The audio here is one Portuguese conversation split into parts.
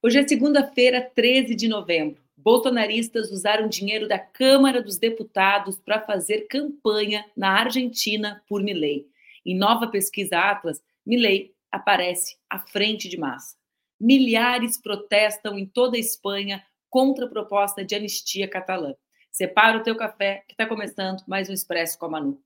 Hoje é segunda-feira, 13 de novembro. Bolsonaristas usaram dinheiro da Câmara dos Deputados para fazer campanha na Argentina por Milei. Em nova pesquisa Atlas, Milei aparece à frente de massa. Milhares protestam em toda a Espanha contra a proposta de anistia catalã. Separa o teu café, que está começando mais um Expresso com a Manu.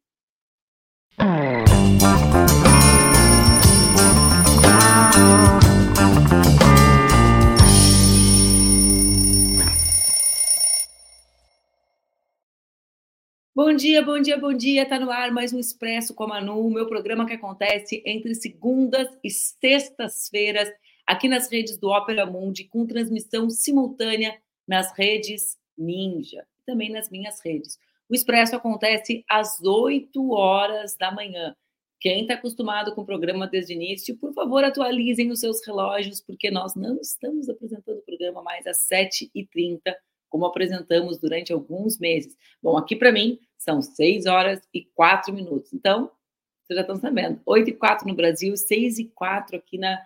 Bom dia, bom dia, bom dia. Tá no ar mais um Expresso com a Manu, meu programa que acontece entre segundas e sextas-feiras aqui nas redes do Opera Mundi, com transmissão simultânea nas redes Ninja, também nas minhas redes. O Expresso acontece às 8 horas da manhã. Quem está acostumado com o programa desde o início, por favor, atualizem os seus relógios, porque nós não estamos apresentando o programa mais às 7h30 como apresentamos durante alguns meses. Bom, aqui para mim são 6 horas e 4 minutos. Então, vocês já estão sabendo, 8 e 4 no Brasil, 6 e 4 aqui na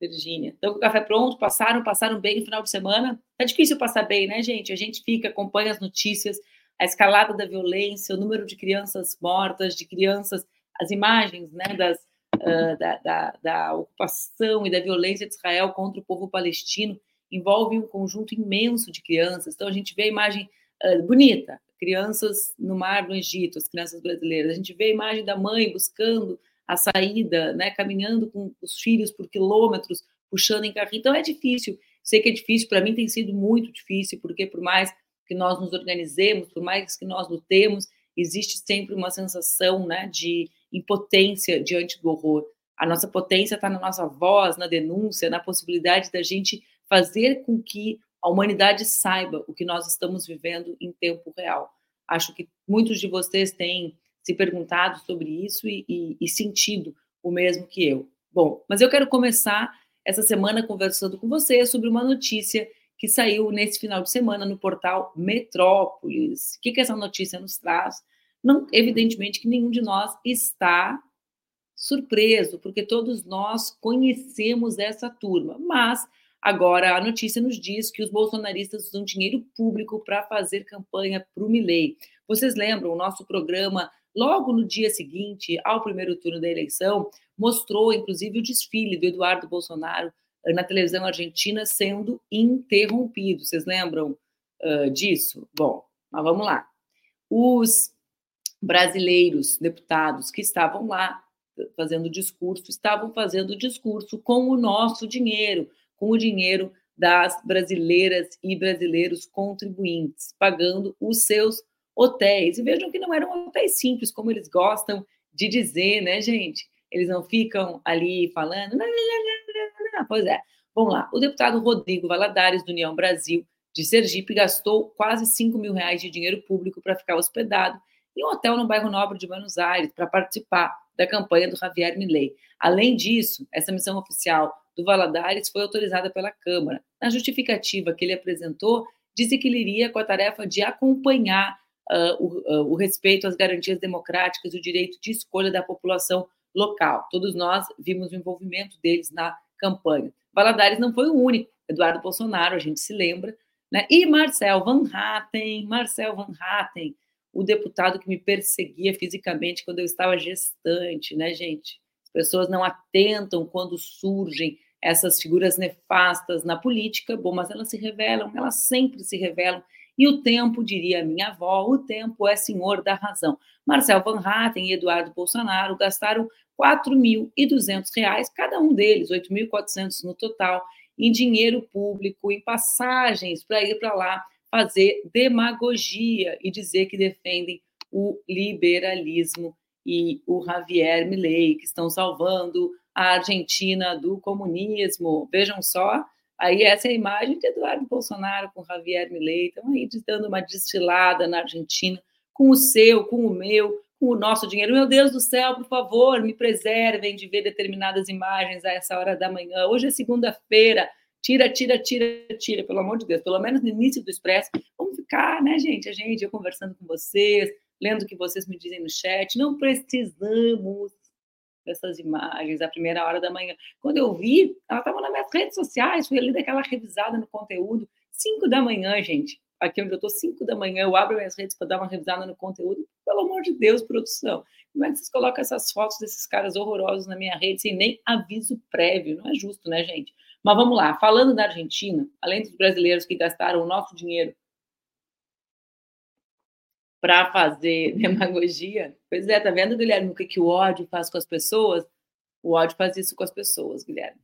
Virgínia. Então, o café pronto, passaram, passaram bem no final de semana. Tá difícil passar bem, né, gente? A gente fica, acompanha as notícias, a escalada da violência, o número de crianças mortas, de crianças, as imagens, né, das, uh, da, da, da ocupação e da violência de Israel contra o povo palestino envolve um conjunto imenso de crianças. Então, a gente vê a imagem uh, bonita, crianças no mar no Egito, as crianças brasileiras. A gente vê a imagem da mãe buscando a saída, né, caminhando com os filhos por quilômetros, puxando em carrinho. Então, é difícil. Sei que é difícil, para mim tem sido muito difícil, porque por mais que nós nos organizemos, por mais que nós lutemos, existe sempre uma sensação né, de impotência diante do horror. A nossa potência está na nossa voz, na denúncia, na possibilidade da gente fazer com que a humanidade saiba o que nós estamos vivendo em tempo real. Acho que muitos de vocês têm se perguntado sobre isso e, e, e sentido o mesmo que eu. Bom, mas eu quero começar essa semana conversando com você sobre uma notícia que saiu nesse final de semana no portal Metrópolis. O que, que essa notícia nos traz? Não, evidentemente que nenhum de nós está surpreso, porque todos nós conhecemos essa turma, mas Agora, a notícia nos diz que os bolsonaristas usam dinheiro público para fazer campanha para o Milley. Vocês lembram, o nosso programa, logo no dia seguinte ao primeiro turno da eleição, mostrou, inclusive, o desfile do Eduardo Bolsonaro eh, na televisão argentina sendo interrompido. Vocês lembram uh, disso? Bom, mas vamos lá. Os brasileiros deputados que estavam lá fazendo discurso, estavam fazendo discurso com o nosso dinheiro, com o dinheiro das brasileiras e brasileiros contribuintes, pagando os seus hotéis. E vejam que não eram hotéis simples, como eles gostam de dizer, né, gente? Eles não ficam ali falando. Pois é. Vamos lá. O deputado Rodrigo Valadares, do União Brasil, de Sergipe, gastou quase 5 mil reais de dinheiro público para ficar hospedado em um hotel no bairro Nobre de Buenos Aires para participar da campanha do Javier Milei. Além disso, essa missão oficial do Valadares foi autorizada pela Câmara. Na justificativa que ele apresentou, disse que ele iria com a tarefa de acompanhar uh, o, uh, o, respeito às garantias democráticas o direito de escolha da população local. Todos nós vimos o envolvimento deles na campanha. Valadares não foi o único. Eduardo Bolsonaro, a gente se lembra, né? E Marcel Van Hatten, Marcel Van Hatten, o deputado que me perseguia fisicamente quando eu estava gestante, né, gente? As pessoas não atentam quando surgem essas figuras nefastas na política, bom, mas elas se revelam, elas sempre se revelam, e o tempo, diria minha avó, o tempo é senhor da razão. Marcel Van Hatten e Eduardo Bolsonaro gastaram R$ 4.200, cada um deles, R$ 8.400 no total, em dinheiro público, em passagens para ir para lá fazer demagogia e dizer que defendem o liberalismo e o Javier Milei, que estão salvando a Argentina do comunismo. Vejam só, aí essa é a imagem de Eduardo Bolsonaro com Javier Milei, estão aí dando uma desfilada na Argentina com o seu, com o meu, com o nosso dinheiro. Meu Deus do céu, por favor, me preservem de ver determinadas imagens a essa hora da manhã. Hoje é segunda-feira. Tira, tira, tira, tira, pelo amor de Deus. Pelo menos no início do Expresso, vamos ficar, né, gente? A gente, eu conversando com vocês, lendo o que vocês me dizem no chat. Não precisamos essas imagens, a primeira hora da manhã. Quando eu vi, ela estava nas minhas redes sociais, fui ali daquela revisada no conteúdo. Cinco da manhã, gente. Aqui onde eu estou, cinco da manhã, eu abro minhas redes para dar uma revisada no conteúdo. Pelo amor de Deus, produção. Como é que vocês colocam essas fotos desses caras horrorosos na minha rede sem nem aviso prévio? Não é justo, né, gente? Mas vamos lá. Falando da Argentina, além dos brasileiros que gastaram o nosso dinheiro para fazer demagogia. Pois é, tá vendo, Guilherme, o que, que o ódio faz com as pessoas? O ódio faz isso com as pessoas, Guilherme.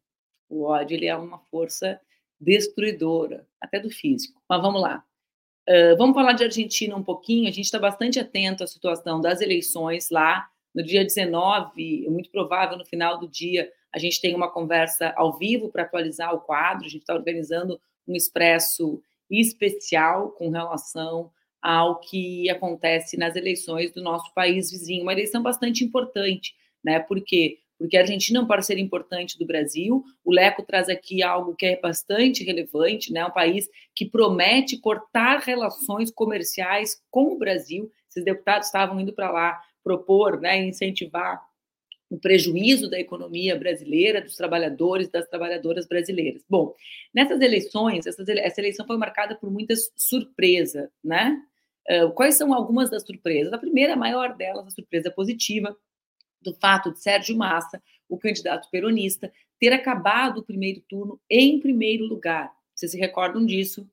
O ódio ele é uma força destruidora, até do físico. Mas vamos lá. Uh, vamos falar de Argentina um pouquinho. A gente está bastante atento à situação das eleições lá. No dia 19, é muito provável no final do dia, a gente tem uma conversa ao vivo para atualizar o quadro. A gente está organizando um expresso especial com relação ao que acontece nas eleições do nosso país vizinho. Uma eleição bastante importante, né? Por quê? Porque a Argentina é um parceiro importante do Brasil. O Leco traz aqui algo que é bastante relevante, né? Um país que promete cortar relações comerciais com o Brasil. Esses deputados estavam indo para lá propor, né, incentivar o prejuízo da economia brasileira, dos trabalhadores, das trabalhadoras brasileiras. Bom, nessas eleições, essa eleição foi marcada por muitas surpresas, né? quais são algumas das surpresas? A primeira, a maior delas, a surpresa positiva, do fato de Sérgio Massa, o candidato peronista, ter acabado o primeiro turno em primeiro lugar. Vocês se recordam disso?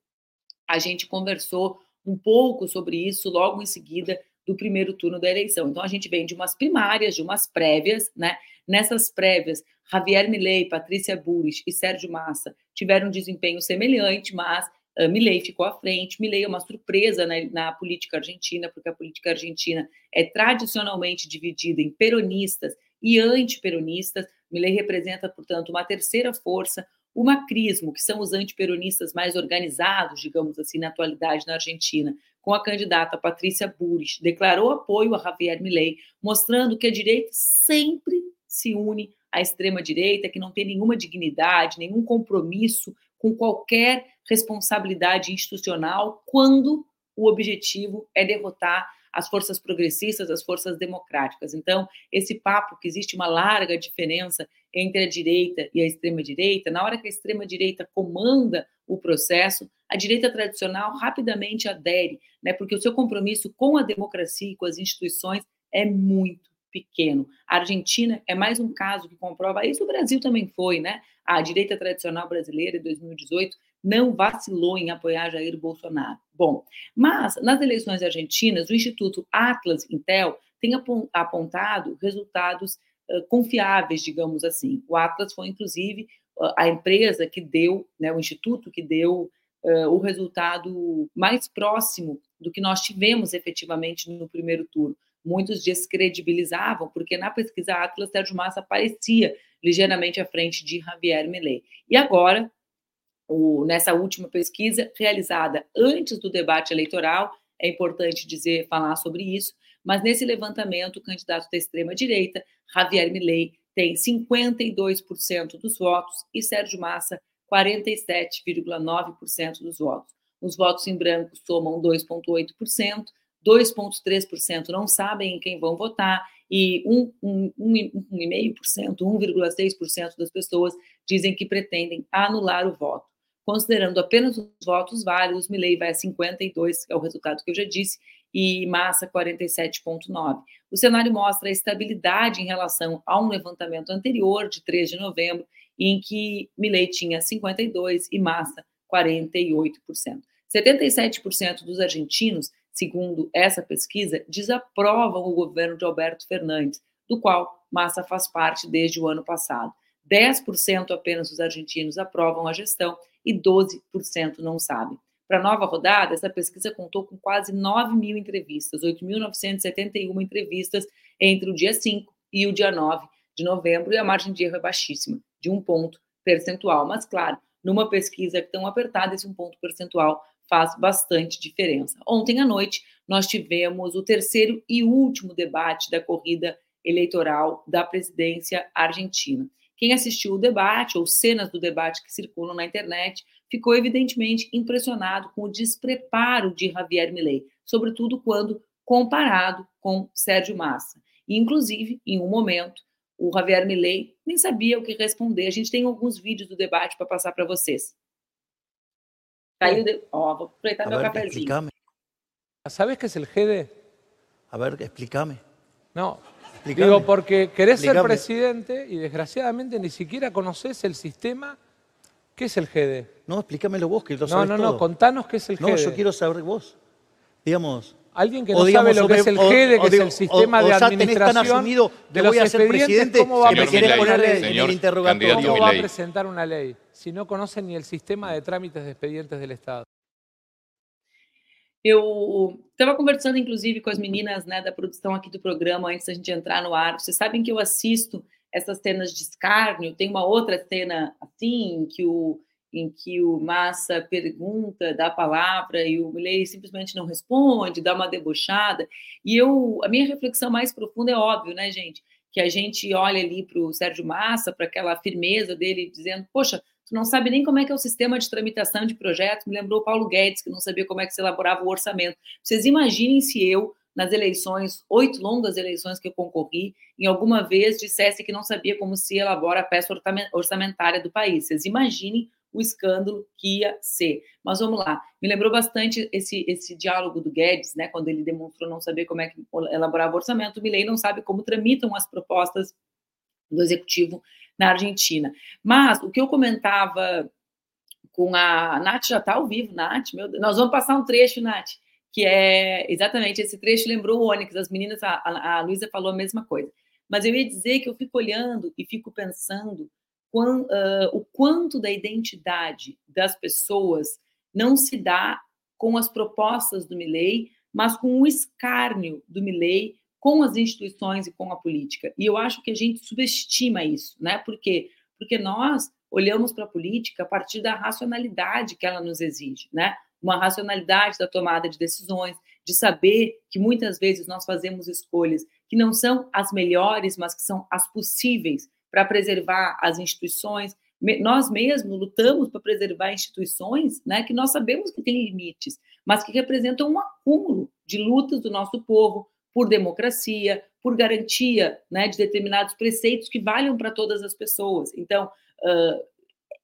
A gente conversou um pouco sobre isso logo em seguida do primeiro turno da eleição. Então a gente vem de umas primárias, de umas prévias, né? Nessas prévias, Javier Milei, Patrícia Burris e Sérgio Massa tiveram um desempenho semelhante, mas Uh, Milley ficou à frente. Milley é uma surpresa na, na, política argentina, porque a política argentina é tradicionalmente dividida em peronistas e antiperonistas. Milley representa, portanto, uma terceira força, o macrismo, que são os antiperonistas mais organizados, digamos assim, na atualidade na Argentina, com a candidata Patrícia Burris, declarou apoio a Javier Milley, mostrando que a direita sempre se une à extrema direita, que não tem nenhuma dignidade, nenhum compromisso com qualquer responsabilidade institucional quando o objetivo é derrotar as forças progressistas, as forças democráticas. Então, esse papo que existe uma larga diferença entre a direita e a extrema-direita, na hora que a extrema-direita comanda o processo, a direita tradicional rapidamente adere, né, porque o seu compromisso com a democracia e com as instituições é muito pequeno. A Argentina é mais um caso que comprova isso, o Brasil também foi, né? A direita tradicional brasileira, em 2018, não vacilou em apoiar Jair Bolsonaro. Bom, mas nas eleições argentinas, o Instituto Atlas Intel tem apontado resultados uh, confiáveis, digamos assim. O Atlas foi, inclusive, uh, a empresa que deu, né, o instituto que deu uh, o resultado mais próximo do que nós tivemos efetivamente no primeiro turno muitos descredibilizavam, porque na pesquisa Atlas, Sérgio Massa aparecia ligeiramente à frente de Javier Milei. E agora, o, nessa última pesquisa, realizada antes do debate eleitoral, é importante dizer, falar sobre isso, mas nesse levantamento, o candidato da extrema-direita, Javier Milei, tem 52% dos votos e Sérgio Massa, 47,9% dos votos. Os votos em branco somam 2,8%, 2,3% não sabem em quem vão votar e 1,5%, 1,6% das pessoas dizem que pretendem anular o voto. Considerando apenas os votos válidos, Milley vai a 52, que é o resultado que eu já disse, e Massa 47,9. O cenário mostra a estabilidade em relação a um levantamento anterior, de 3 de novembro, em que Milley tinha 52 e Massa 48%. 77% dos argentinos segundo essa pesquisa, desaprovam o governo de Alberto Fernandes, do qual Massa faz parte desde o ano passado. 10% apenas dos argentinos aprovam a gestão e 12% não sabem. Para a nova rodada, essa pesquisa contou com quase 9 mil entrevistas, 8.971 entrevistas entre o dia 5 e o dia 9 de novembro, e a margem de erro é baixíssima, de um ponto percentual. Mas, claro, numa pesquisa tão apertada, esse um ponto percentual faz bastante diferença. Ontem à noite, nós tivemos o terceiro e último debate da corrida eleitoral da presidência argentina. Quem assistiu o debate, ou cenas do debate que circulam na internet, ficou evidentemente impressionado com o despreparo de Javier Milei, sobretudo quando comparado com Sérgio Massa. E, inclusive, em um momento, o Javier Milei nem sabia o que responder. A gente tem alguns vídeos do debate para passar para vocês. De... Aproveitar a ver. Explícame. ¿Sabes qué es el GD? A ver, explícame. No, explícame. digo porque querés explícame. ser presidente y desgraciadamente ni siquiera conoces el sistema. ¿Qué es el GD? No, explícamelo vos, que lo sabes No, no, no, contanos qué es el GD. No, yo quiero saber vos. Digamos, Alguien que no digamos, sabe lo que es el GEDE, que es el sistema o, de administración tan asumido que voy a ser presidente ¿cómo va que me querés poner en el interrogatorio? ¿Cómo va a presentar una ley si no conoce ni el sistema de trámites de expedientes del Estado? Eu estava conversando, inclusive, com as meninas né, da produção aqui do programa antes da gente entrar no ar. Vocês sabem que eu assisto essas cenas de escárnio. Tem uma outra cena assim, que o em que o Massa pergunta, dá a palavra e o Milley simplesmente não responde, dá uma debochada. E eu, a minha reflexão mais profunda é óbvio, né, gente, que a gente olha ali para o Sérgio Massa, para aquela firmeza dele, dizendo, poxa, tu não sabe nem como é que é o sistema de tramitação de projetos, me lembrou o Paulo Guedes, que não sabia como é que se elaborava o orçamento. Vocês imaginem se eu, nas eleições, oito longas eleições que eu concorri, em alguma vez dissesse que não sabia como se elabora a peça orçamentária do país. Vocês imaginem o escândalo que ia ser. Mas vamos lá, me lembrou bastante esse, esse diálogo do Guedes, né, quando ele demonstrou não saber como é que elaborava o orçamento, o Milley não sabe como tramitam as propostas do executivo na Argentina. Mas o que eu comentava com a Nath já está ao vivo, Nath, meu Deus, nós vamos passar um trecho, Nath, que é exatamente esse trecho lembrou o Onyx, as meninas, a, a, a Luísa falou a mesma coisa. Mas eu ia dizer que eu fico olhando e fico pensando uh, o quanto da identidade das pessoas não se dá com as propostas do Milley, mas com o escárnio do Milley com as instituições e com a política. E eu acho que a gente subestima isso, né? Por quê? Porque nós olhamos para a política a partir da racionalidade que ela nos exige, né? Uma racionalidade da tomada de decisões, de saber que muitas vezes nós fazemos escolhas que não são as melhores, mas que são as possíveis para preservar as instituições. Nós mesmos lutamos para preservar instituições né, que nós sabemos que têm limites, mas que representam um acúmulo de lutas do nosso povo por democracia, por garantia né, de determinados preceitos que valham para todas as pessoas. Então, uh,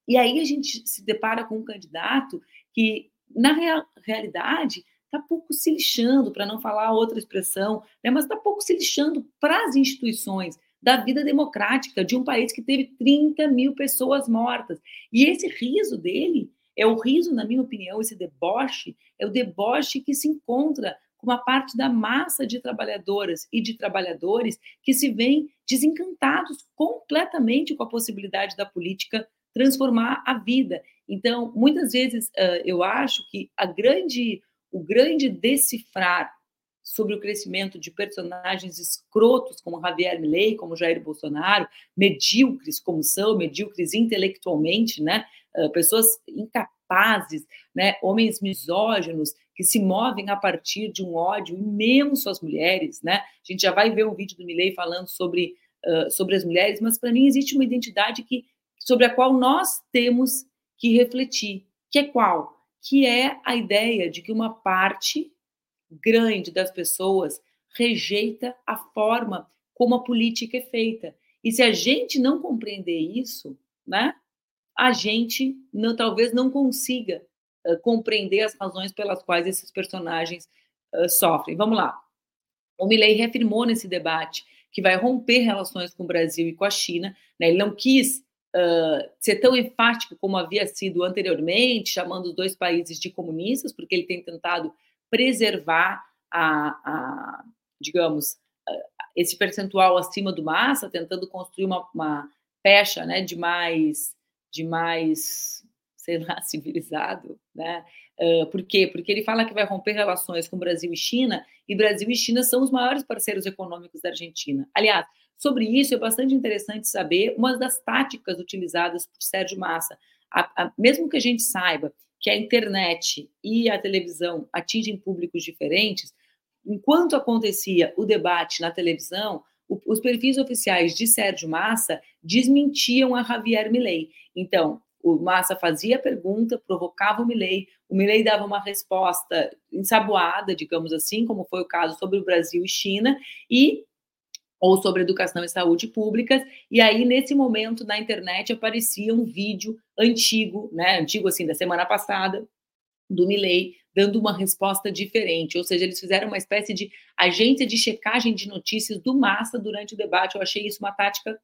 e aí a gente se depara com um candidato que, na real, realidade, está pouco se lixando, para não falar outra expressão, né, mas está pouco se lixando para as instituições, da vida democrática de um país que teve 30 mil pessoas mortas. E esse riso dele é o riso, na minha opinião, esse deboche, é o deboche que se encontra com uma parte da massa de trabalhadoras e de trabalhadores que se veem desencantados completamente com a possibilidade da política transformar a vida. Então, muitas vezes, eu acho que a grande, o grande decifrar sobre o crescimento de personagens escrotos como Javier Milei, como Jair Bolsonaro, medíocres como são, medíocres intelectualmente, né? Uh, pessoas incapazes, né? Homens misóginos que se movem a partir de um ódio imenso às mulheres, né? A gente já vai ver um vídeo do Milei falando sobre uh, sobre as mulheres, mas para mim existe uma identidade que sobre a qual nós temos que refletir, que é qual? Que é a ideia de que uma parte grande das pessoas rejeita a forma como a política é feita. E se a gente não compreender isso, né, a gente não, talvez não consiga uh, compreender as razões pelas quais esses personagens uh, sofrem. Vamos lá. O Milley reafirmou nesse debate que vai romper relações com o Brasil e com a China. Né? Ele não quis uh, ser tão enfático como havia sido anteriormente, chamando os dois países de comunistas, porque ele tem tentado preservar a, a digamos, esse percentual acima do massa, tentando construir uma, uma pecha, né, de mais, de mais, sei lá, civilizado, né? Uh, por quê? Porque ele fala que vai romper relações com Brasil e China, e Brasil e China são os maiores parceiros econômicos da Argentina. Aliás, sobre isso é bastante interessante saber uma das táticas utilizadas por Sérgio Massa. A, a, mesmo que a gente saiba que a internet e a televisão atingem públicos diferentes, enquanto acontecia o debate na televisão, os perfis oficiais de Sérgio Massa desmentiam a Javier Milei. Então, o Massa fazia a pergunta, provocava o Milei, o Milei dava uma resposta ensaboada, digamos assim, como foi o caso sobre o Brasil e China, e ou sobre educação e saúde públicas. E aí, nesse momento, na internet aparecia um vídeo antigo, né? Antigo assim, da semana passada, do Milley, dando uma resposta diferente. Ou seja, eles fizeram uma espécie de agência de checagem de notícias do Massa durante o debate. Eu achei isso uma tática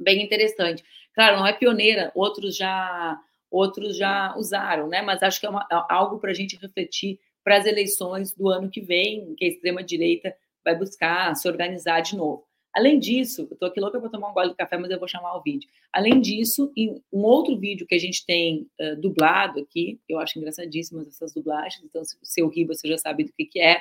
bem interessante. Claro, não é pioneira, outros já outros já usaram, né? Mas acho que é, uma, é algo para a gente refletir para as eleições do ano que vem, que a extrema direita vai buscar se organizar de novo. Além disso, eu estou aqui louca para tomar um gole de café, mas eu vou chamar o vídeo. Além disso, em um outro vídeo que a gente tem uh, dublado aqui, eu acho engraçadíssimas essas dublagens, então se você ouvir, você já sabe do que, que é.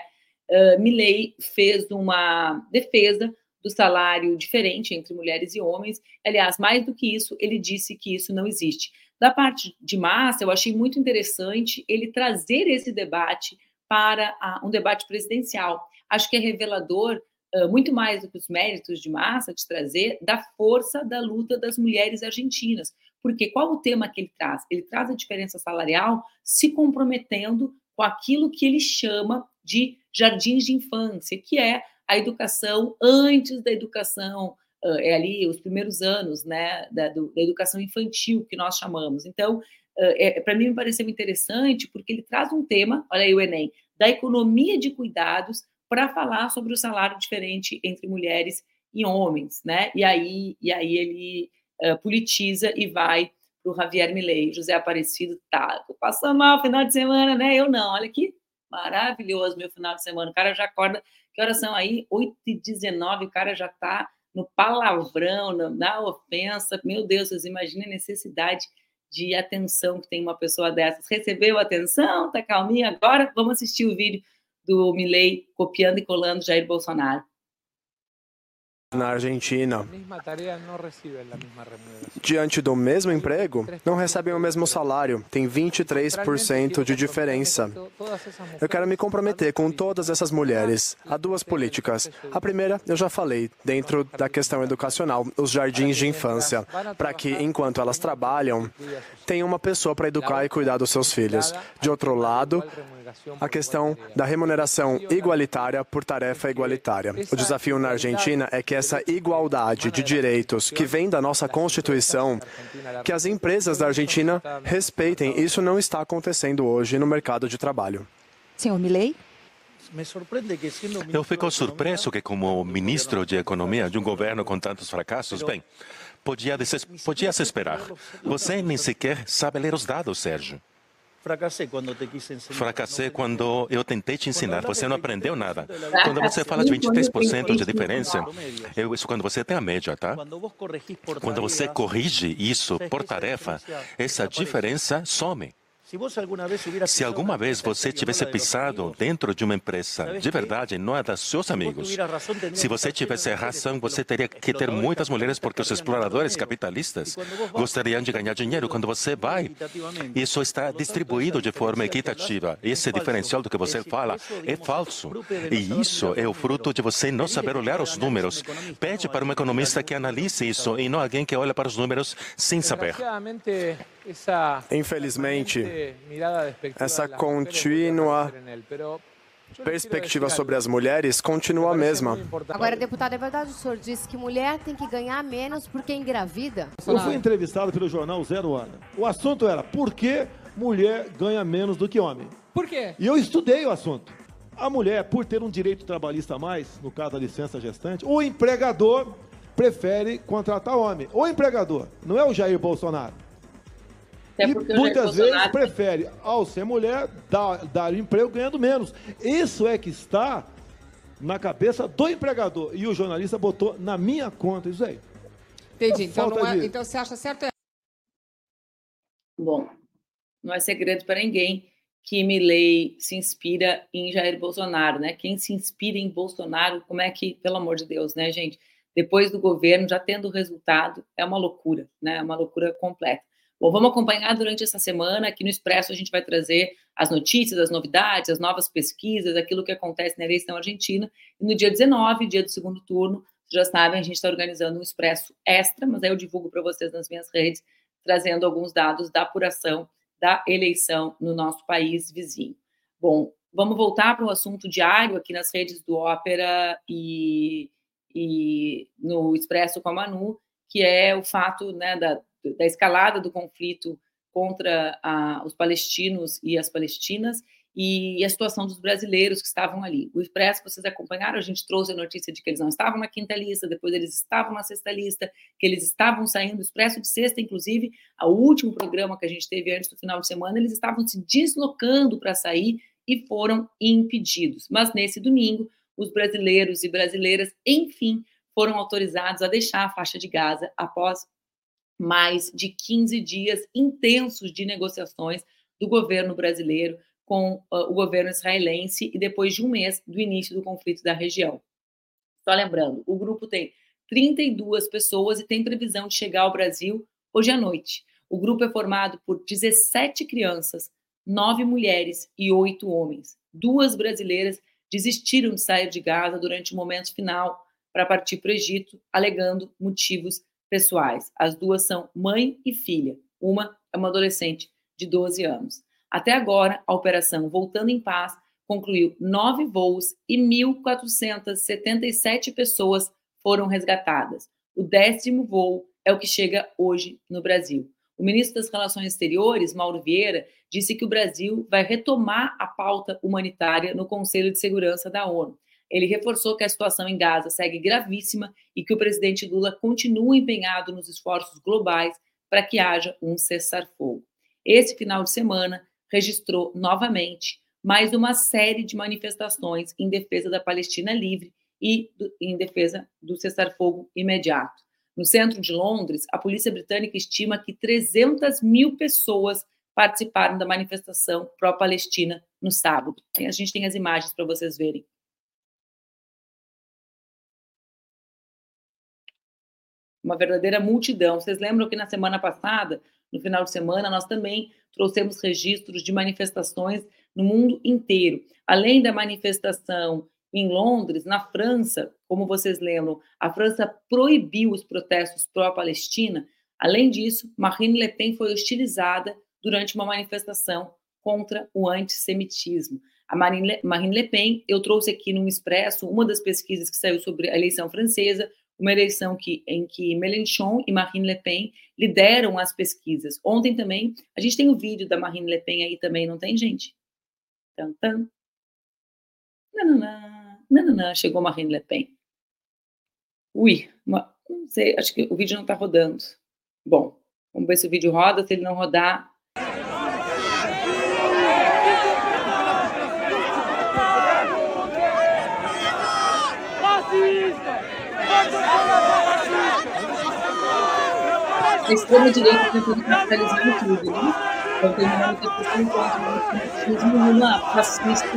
Uh, Milley fez uma defesa do salário diferente entre mulheres e homens. Aliás, mais do que isso, ele disse que isso não existe. Da parte de massa, eu achei muito interessante ele trazer esse debate para a, um debate presidencial. Acho que é revelador, muito mais do que os méritos de massa, de trazer, da força da luta das mulheres argentinas. Porque qual o tema que ele traz? Ele traz a diferença salarial se comprometendo com aquilo que ele chama de jardins de infância, que é a educação antes da educação, é ali os primeiros anos né, da, do, da educação infantil, que nós chamamos. Então, é, para mim me pareceu interessante, porque ele traz um tema, olha aí o Enem, da economia de cuidados para falar sobre o salário diferente entre mulheres e homens, né? E aí, e aí ele uh, politiza e vai para o Javier Milei. José Aparecido, tá, tô passando mal final de semana, né? Eu não, olha que maravilhoso meu final de semana. O cara já acorda, que horas são aí? 8 e 19 o cara já tá no palavrão, na, na ofensa. Meu Deus, vocês imaginem a necessidade de atenção que tem uma pessoa dessas. Recebeu atenção, tá calminha? Agora vamos assistir o vídeo do Milley copiando e colando Jair Bolsonaro. Na Argentina, diante do mesmo emprego, não recebem o mesmo salário, tem 23% de diferença. Eu quero me comprometer com todas essas mulheres a duas políticas. A primeira, eu já falei, dentro da questão educacional, os jardins de infância, para que, enquanto elas trabalham, tenham uma pessoa para educar e cuidar dos seus filhos. De outro lado, a questão da remuneração igualitária por tarefa igualitária. O desafio na Argentina é que essa igualdade de direitos que vem da nossa Constituição, que as empresas da Argentina respeitem. Isso não está acontecendo hoje no mercado de trabalho. Senhor Milei? Eu fico surpreso que, como ministro de Economia de um governo com tantos fracassos, bem, podia, podia se esperar. Você nem sequer sabe ler os dados, Sérgio. Fracassei quando eu tentei te ensinar. Você não aprendeu nada. Quando você fala de 23% de diferença, eu, isso quando você tem a média, tá? Quando você corrige isso por tarefa, essa diferença some. Se alguma vez você tivesse pisado dentro de uma empresa de verdade, não é dos seus amigos. Se você tivesse razão, você teria que ter muitas mulheres, porque os exploradores capitalistas gostariam de ganhar dinheiro. Quando você vai, isso está distribuído de forma equitativa. Esse diferencial do que você fala é falso. E isso é o fruto de você não saber olhar os números. Pede para um economista que analise isso e não alguém que olha para os números sem saber. Infelizmente, essa contínua perspectiva sobre as mulheres continua a mesma. Agora, deputado, é verdade o senhor disse que mulher tem que ganhar menos porque engravida? Eu fui entrevistado pelo jornal Zero Hora. O assunto era por que mulher ganha menos do que homem? Por quê? E eu estudei o assunto. A mulher, por ter um direito trabalhista a mais, no caso da licença gestante, o empregador prefere contratar homem. O empregador, não é o Jair Bolsonaro. Até e muitas vezes prefere, ao ser mulher, dar, dar emprego ganhando menos. Isso é que está na cabeça do empregador. E o jornalista botou na minha conta isso aí. Entendi. Então, não é, então você acha certo? Bom, não é segredo para ninguém que Milley se inspira em Jair Bolsonaro, né? Quem se inspira em Bolsonaro, como é que, pelo amor de Deus, né, gente? Depois do governo, já tendo o resultado, é uma loucura, né? É uma loucura completa. Bom, vamos acompanhar durante essa semana. Aqui no Expresso a gente vai trazer as notícias, as novidades, as novas pesquisas, aquilo que acontece na eleição argentina. E no dia 19, dia do segundo turno, já sabem, a gente está organizando um Expresso extra, mas aí eu divulgo para vocês nas minhas redes, trazendo alguns dados da apuração da eleição no nosso país vizinho. Bom, vamos voltar para o assunto diário aqui nas redes do Ópera e, e no Expresso com a Manu, que é o fato né, da, da escalada do conflito contra a, os palestinos e as palestinas e a situação dos brasileiros que estavam ali. O Expresso, vocês acompanharam, a gente trouxe a notícia de que eles não estavam na quinta lista, depois eles estavam na sexta lista, que eles estavam saindo, o Expresso de sexta, inclusive, o último programa que a gente teve antes do final de semana, eles estavam se deslocando para sair e foram impedidos. Mas nesse domingo, os brasileiros e brasileiras, enfim, foram autorizados a deixar a faixa de Gaza após mais de 15 dias intensos de negociações do governo brasileiro com uh, o governo israelense e depois de um mês do início do conflito da região. Só lembrando, o grupo tem 32 pessoas e tem previsão de chegar ao Brasil hoje à noite. O grupo é formado por 17 crianças, 9 mulheres e 8 homens. Duas brasileiras desistiram de sair de Gaza durante o momento final para partir para o Egito, alegando motivos pessoais. As duas são mãe e filha. Uma é uma adolescente de 12 anos. Até agora, a operação Voltando em Paz concluiu nove voos e 1.477 pessoas foram resgatadas. O décimo voo é o que chega hoje no Brasil. O ministro das Relações Exteriores, Mauro Vieira, disse que o Brasil vai retomar a pauta humanitária no Conselho de Segurança da ONU. Ele reforçou que a situação em Gaza segue gravíssima e que o presidente Lula continua empenhado nos esforços globais para que haja um cessar-fogo. Esse final de semana, registrou novamente mais uma série de manifestações em defesa da Palestina livre e do, em defesa do cessar-fogo imediato. No centro de Londres, a polícia britânica estima que 300 mil pessoas participaram da manifestação pró-Palestina no sábado. A gente tem as imagens para vocês verem. Uma verdadeira multidão. Vocês lembram que na semana passada, no final de semana, nós também trouxemos registros de manifestações no mundo inteiro. Além da manifestação em Londres, na França, como vocês lembram, a França proibiu os protestos pró-Palestina. Além disso, Marine Le Pen foi hostilizada durante uma manifestação contra o antissemitismo. A Marine Le, Marine Le Pen, eu trouxe aqui no Expresso uma das pesquisas que saiu sobre a eleição francesa, uma eleição que, em que Mélenchon e Marine Le Pen lideram as pesquisas. Ontem também, a gente tem o um vídeo da Marine Le Pen aí também, não tem, gente? Tan, tan. Nananã, nananã, chegou Marine Le Pen. Ui, uma, não sei, acho que o vídeo não está rodando. Bom, vamos ver se o vídeo roda, se ele não rodar, a extrema-direita tentando capitalizar tudo, né? Então tem uma manifestação contra o fascismo uma fascista,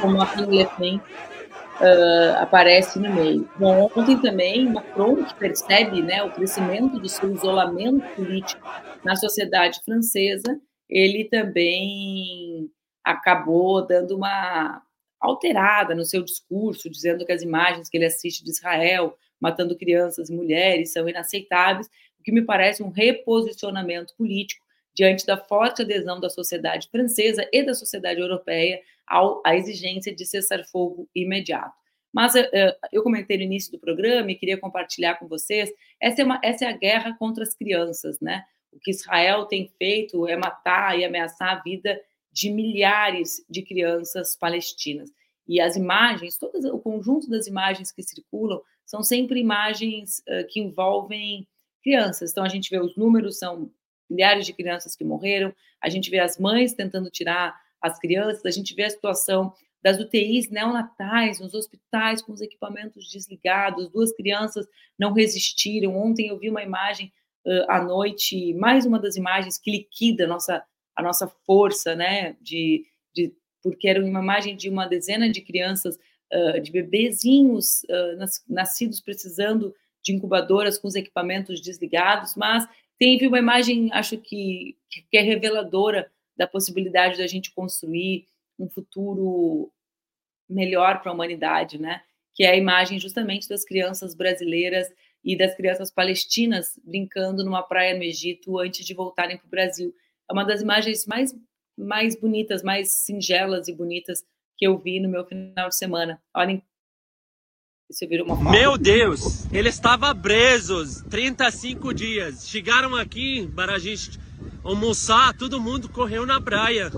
como a Marine Le Pen uh, aparece no meio. Bom, ontem também Macron, que percebe né, o crescimento do seu isolamento político na sociedade francesa, ele também acabou dando uma alterada no seu discurso, dizendo que as imagens que ele assiste de Israel matando crianças e mulheres são inaceitáveis, o que me parece um reposicionamento político diante da forte adesão da sociedade francesa e da sociedade europeia ao, à exigência de cessar-fogo imediato. Mas uh, eu comentei no início do programa e queria compartilhar com vocês, essa é, uma, essa é a guerra contra as crianças, né? O que Israel tem feito é matar e ameaçar a vida de milhares de crianças palestinas. E as imagens, todo o conjunto das imagens que circulam, são sempre imagens uh, que envolvem crianças. Então, a gente vê os números, são milhares de crianças que morreram, a gente vê as mães tentando tirar as crianças, a gente vê a situação das UTIs neonatais nos hospitais com os equipamentos desligados, duas crianças não resistiram. Ontem eu vi uma imagem uh, à noite, mais uma das imagens que liquida a nossa, a nossa força, né, de, de, porque era uma imagem de uma dezena de crianças, uh, de bebezinhos uh, nas, nascidos precisando de incubadoras com os equipamentos desligados, mas teve uma imagem, acho que, que é reveladora da possibilidade da gente construir um futuro melhor para a humanidade, né? Que é a imagem justamente das crianças brasileiras e das crianças palestinas brincando numa praia no Egito antes de voltarem para o Brasil. É uma das imagens mais, mais bonitas, mais singelas e bonitas que eu vi no meu final de semana. Olhem Você virou uma. Meu Deus, ele estava preso 35 dias. Chegaram aqui para a gente almoçar, todo mundo correu na praia.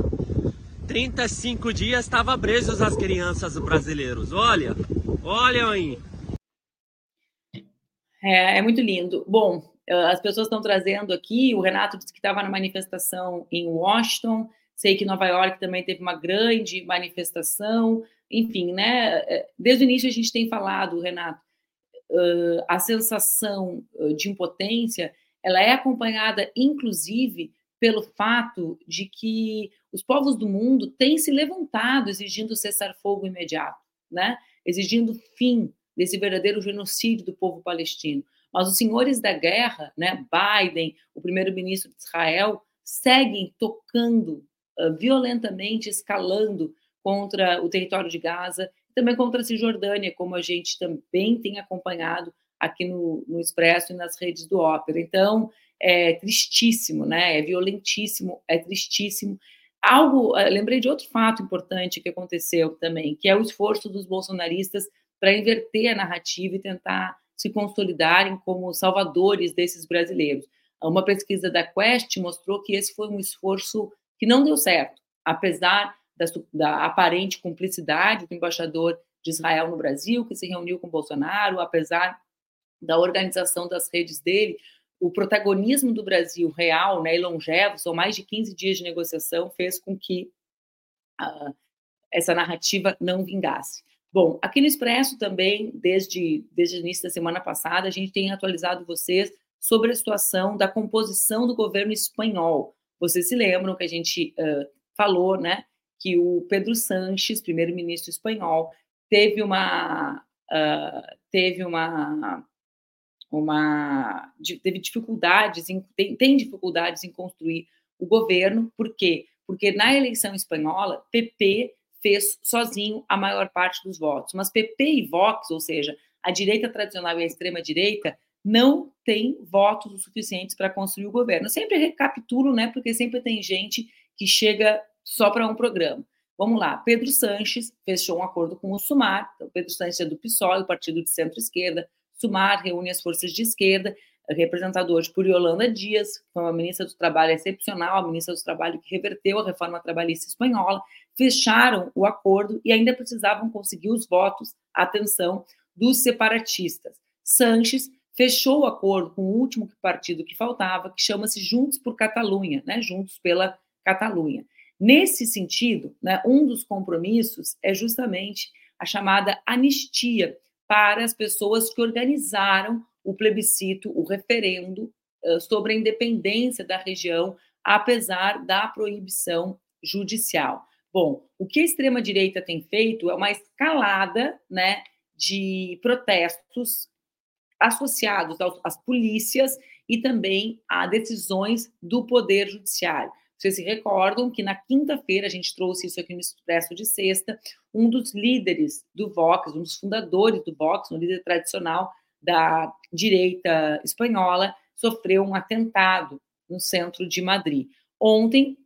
35 dias estava presos as crianças brasileiros. Olha, olha aí. É, é muito lindo. Bom, as pessoas estão trazendo aqui, o Renato disse que estava na manifestação em Washington, sei que Nova York também teve uma grande manifestação, enfim, né? É, desde o início a gente tem falado, Renato, a sensação de impotência, ela é acompanhada, inclusive, pelo fato de que os povos do mundo têm se levantado exigindo cessar-fogo imediato, né? exigindo fim desse verdadeiro genocídio do povo palestino. Mas os senhores da guerra, né, Biden, o primeiro-ministro de Israel, seguem tocando uh, violentamente, escalando contra o território de Gaza, também contra a Cisjordânia, como a gente também tem acompanhado aqui no, no Expresso e nas redes do Ópera. Então, é tristíssimo, né? É violentíssimo, é tristíssimo. Algo, eh, lembrei de outro fato importante que aconteceu também, que é o esforço dos bolsonaristas para inverter a narrativa e tentar se consolidarem como salvadores desses brasileiros. Uma pesquisa da Quest mostrou que esse foi um esforço que não deu certo, apesar da, da aparente cumplicidade do embaixador de Israel no Brasil, que se reuniu com Bolsonaro, apesar da organização das redes dele, o protagonismo do Brasil real né, e longevo, são mais de 15 dias de negociação, fez com que uh, essa narrativa não vingasse. Bom, aqui no Expresso também, desde, desde o início da semana passada, a gente tem atualizado vocês sobre a situação da composição do governo espanhol. Vocês se lembram que a gente uh, falou, né, que o Pedro Sanches, primeiro-ministro espanhol, teve uma uh, teve uma uma teve dificuldades em, tem, tem dificuldades em construir o governo, por quê? Porque na eleição espanhola, PP fez sozinho a maior parte dos votos, mas PP e Vox, ou seja, a direita tradicional e a extrema direita, não tem votos o suficientes para construir o governo. Eu sempre recapitulo, né, porque sempre tem gente que chega só para um programa. Vamos lá, Pedro Sanches fechou um acordo com o Sumar, então Pedro Sanches é do PSOL, o partido de centro-esquerda, Sumar reúne as forças de esquerda, representado hoje por Yolanda Dias, que foi uma ministra do Trabalho excepcional, a ministra do Trabalho que reverteu a reforma trabalhista espanhola, fecharam o acordo e ainda precisavam conseguir os votos, atenção, dos separatistas. Sanches fechou o acordo com o último partido que faltava, que chama-se Juntos por Catalunha, né? Juntos pela Catalunha. Nesse sentido, né, um dos compromissos é justamente a chamada anistia, para as pessoas que organizaram o plebiscito, o referendo sobre a independência da região, apesar da proibição judicial. Bom, o que a extrema-direita tem feito é uma escalada né, de protestos associados às polícias e também a decisões do Poder Judiciário. Vocês se recordam que na quinta-feira, a gente trouxe isso aqui no Expresso de Sexta, um dos líderes do Vox, um dos fundadores do Vox, um líder tradicional da direita espanhola, sofreu um atentado no centro de Madrid. Ontem,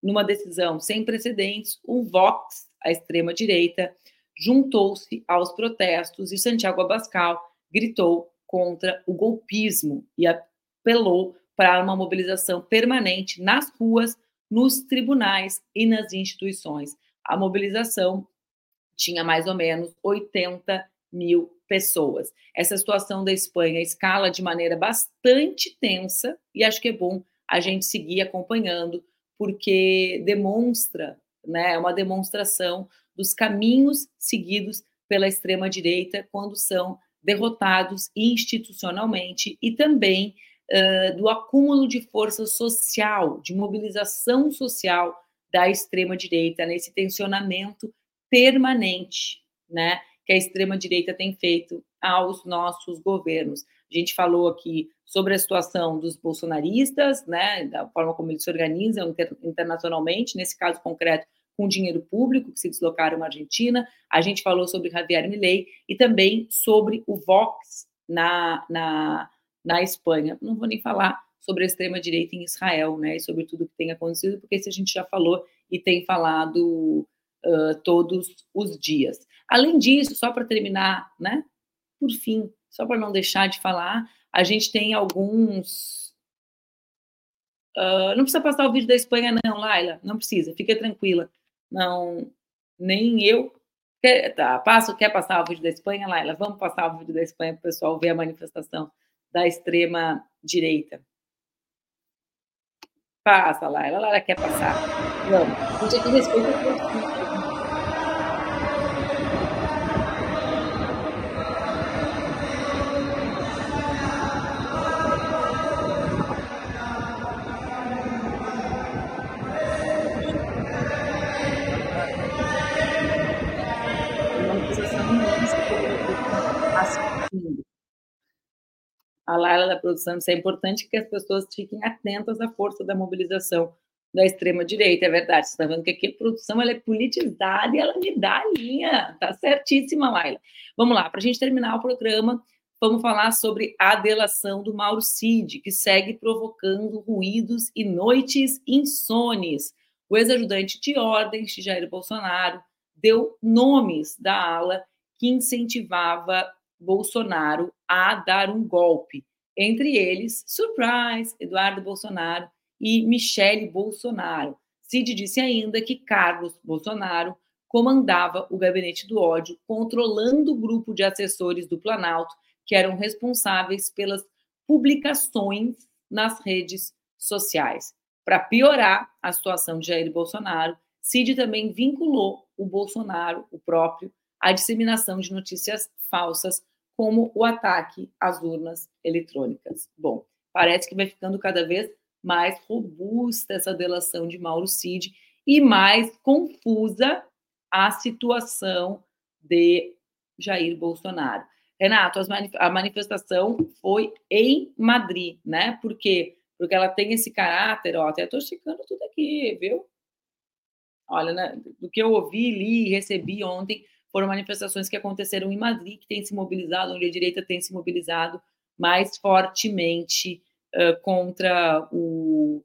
numa decisão sem precedentes, o Vox, a extrema-direita, juntou-se aos protestos e Santiago Abascal gritou contra o golpismo e apelou para uma mobilização permanente nas ruas nos tribunais e nas instituições. A mobilização tinha mais ou menos 80 mil pessoas. Essa situação da Espanha escala de maneira bastante tensa e acho que é bom a gente seguir acompanhando, porque demonstra, né, é uma demonstração dos caminhos seguidos pela extrema-direita quando são derrotados institucionalmente e também do acúmulo de força social, de mobilização social da extrema-direita, nesse tensionamento permanente, né, que a extrema-direita tem feito aos nossos governos. A gente falou aqui sobre a situação dos bolsonaristas, né, da forma como eles se organizam inter, internacionalmente, nesse caso concreto, com dinheiro público, que se deslocaram à Argentina. A gente falou sobre Javier Milei e também sobre o Vox na, na, na Espanha. Não vou nem falar sobre a extrema-direita em Israel, né, e sobre tudo que tem acontecido, porque isso a gente já falou e tem falado uh, todos os dias. Além disso, só para terminar, né, por fim, só para não deixar de falar, a gente tem alguns. Uh, não precisa passar o vídeo da Espanha, não, Laila. Não precisa, fica tranquila. Não, nem eu. Quer, tá, passo, quer passar o vídeo da Espanha, Laila? Vamos passar o vídeo da Espanha para o pessoal ver a manifestação da extrema direita. Passa, Laila. Laila quer passar. Vamos. A gente aqui respeita todos. Laila da produção, isso é importante que as pessoas fiquem atentas à força da mobilização da extrema-direita, é verdade. Você está vendo que aqui a produção ela é politizada e ela me dá a linha. Tá certíssima, Laila. Vamos lá, para a gente terminar o programa, vamos falar sobre a delação do Mauro Cid, que segue provocando ruídos e noites insones. O ex-ajudante de ordens de Jair Bolsonaro deu nomes da ala que incentivava Bolsonaro a dar um golpe. Entre eles, surprise, Eduardo Bolsonaro e Michele Bolsonaro. Cid disse ainda que Carlos Bolsonaro comandava o gabinete do ódio, controlando o grupo de assessores do Planalto que eram responsáveis pelas publicações nas redes sociais. Para piorar a situação de Jair Bolsonaro, Cid também vinculou o Bolsonaro, o próprio, à disseminação de notícias falsas como o ataque às urnas eletrônicas. Bom, parece que vai ficando cada vez mais robusta essa delação de Mauro Cid e mais confusa a situação de Jair Bolsonaro. Renato, a manifestação foi em Madrid, né? Por quê? Porque ela tem esse caráter, ó, até estou checando tudo aqui, viu? Olha, né, do que eu ouvi, li e recebi ontem, foram manifestações que aconteceram em Madrid, que tem se mobilizado, onde a direita tem se mobilizado mais fortemente uh, contra o,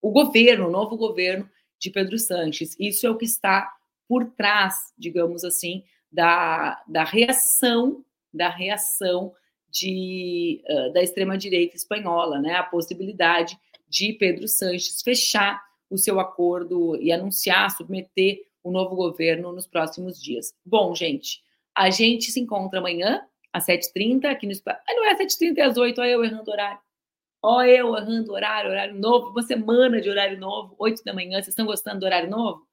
o governo, o novo governo de Pedro Sanches. Isso é o que está por trás, digamos assim, da, da reação, da reação de, uh, da extrema-direita espanhola, né? a possibilidade de Pedro Sanches fechar o seu acordo e anunciar, submeter o novo governo nos próximos dias. Bom, gente, a gente se encontra amanhã às 7h30 aqui no Espaço. Ah, não é 7h30, é às 8 olha eu errando horário. Olha eu errando horário, horário novo, uma semana de horário novo, 8 da manhã. Vocês estão gostando do horário novo?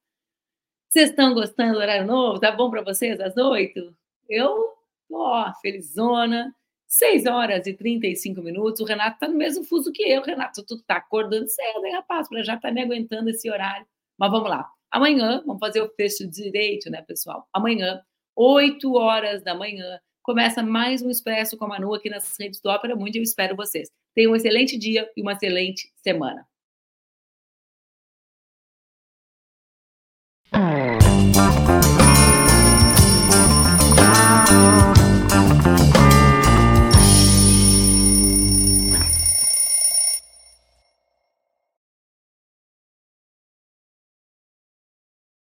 Vocês estão gostando do horário novo? Tá bom para vocês às 8? Eu, ó, felizona. 6 horas e 35 minutos. O Renato tá no mesmo fuso que eu. Renato, tu tá acordando cedo, hein, rapaz? Para já tá me aguentando esse horário. Mas vamos lá. Amanhã, vamos fazer o fecho direito, né, pessoal? Amanhã, 8 horas da manhã, começa mais um Expresso com a Manu aqui nas redes do Ópera Mundo. Eu espero vocês. Tenham um excelente dia e uma excelente semana. Ah.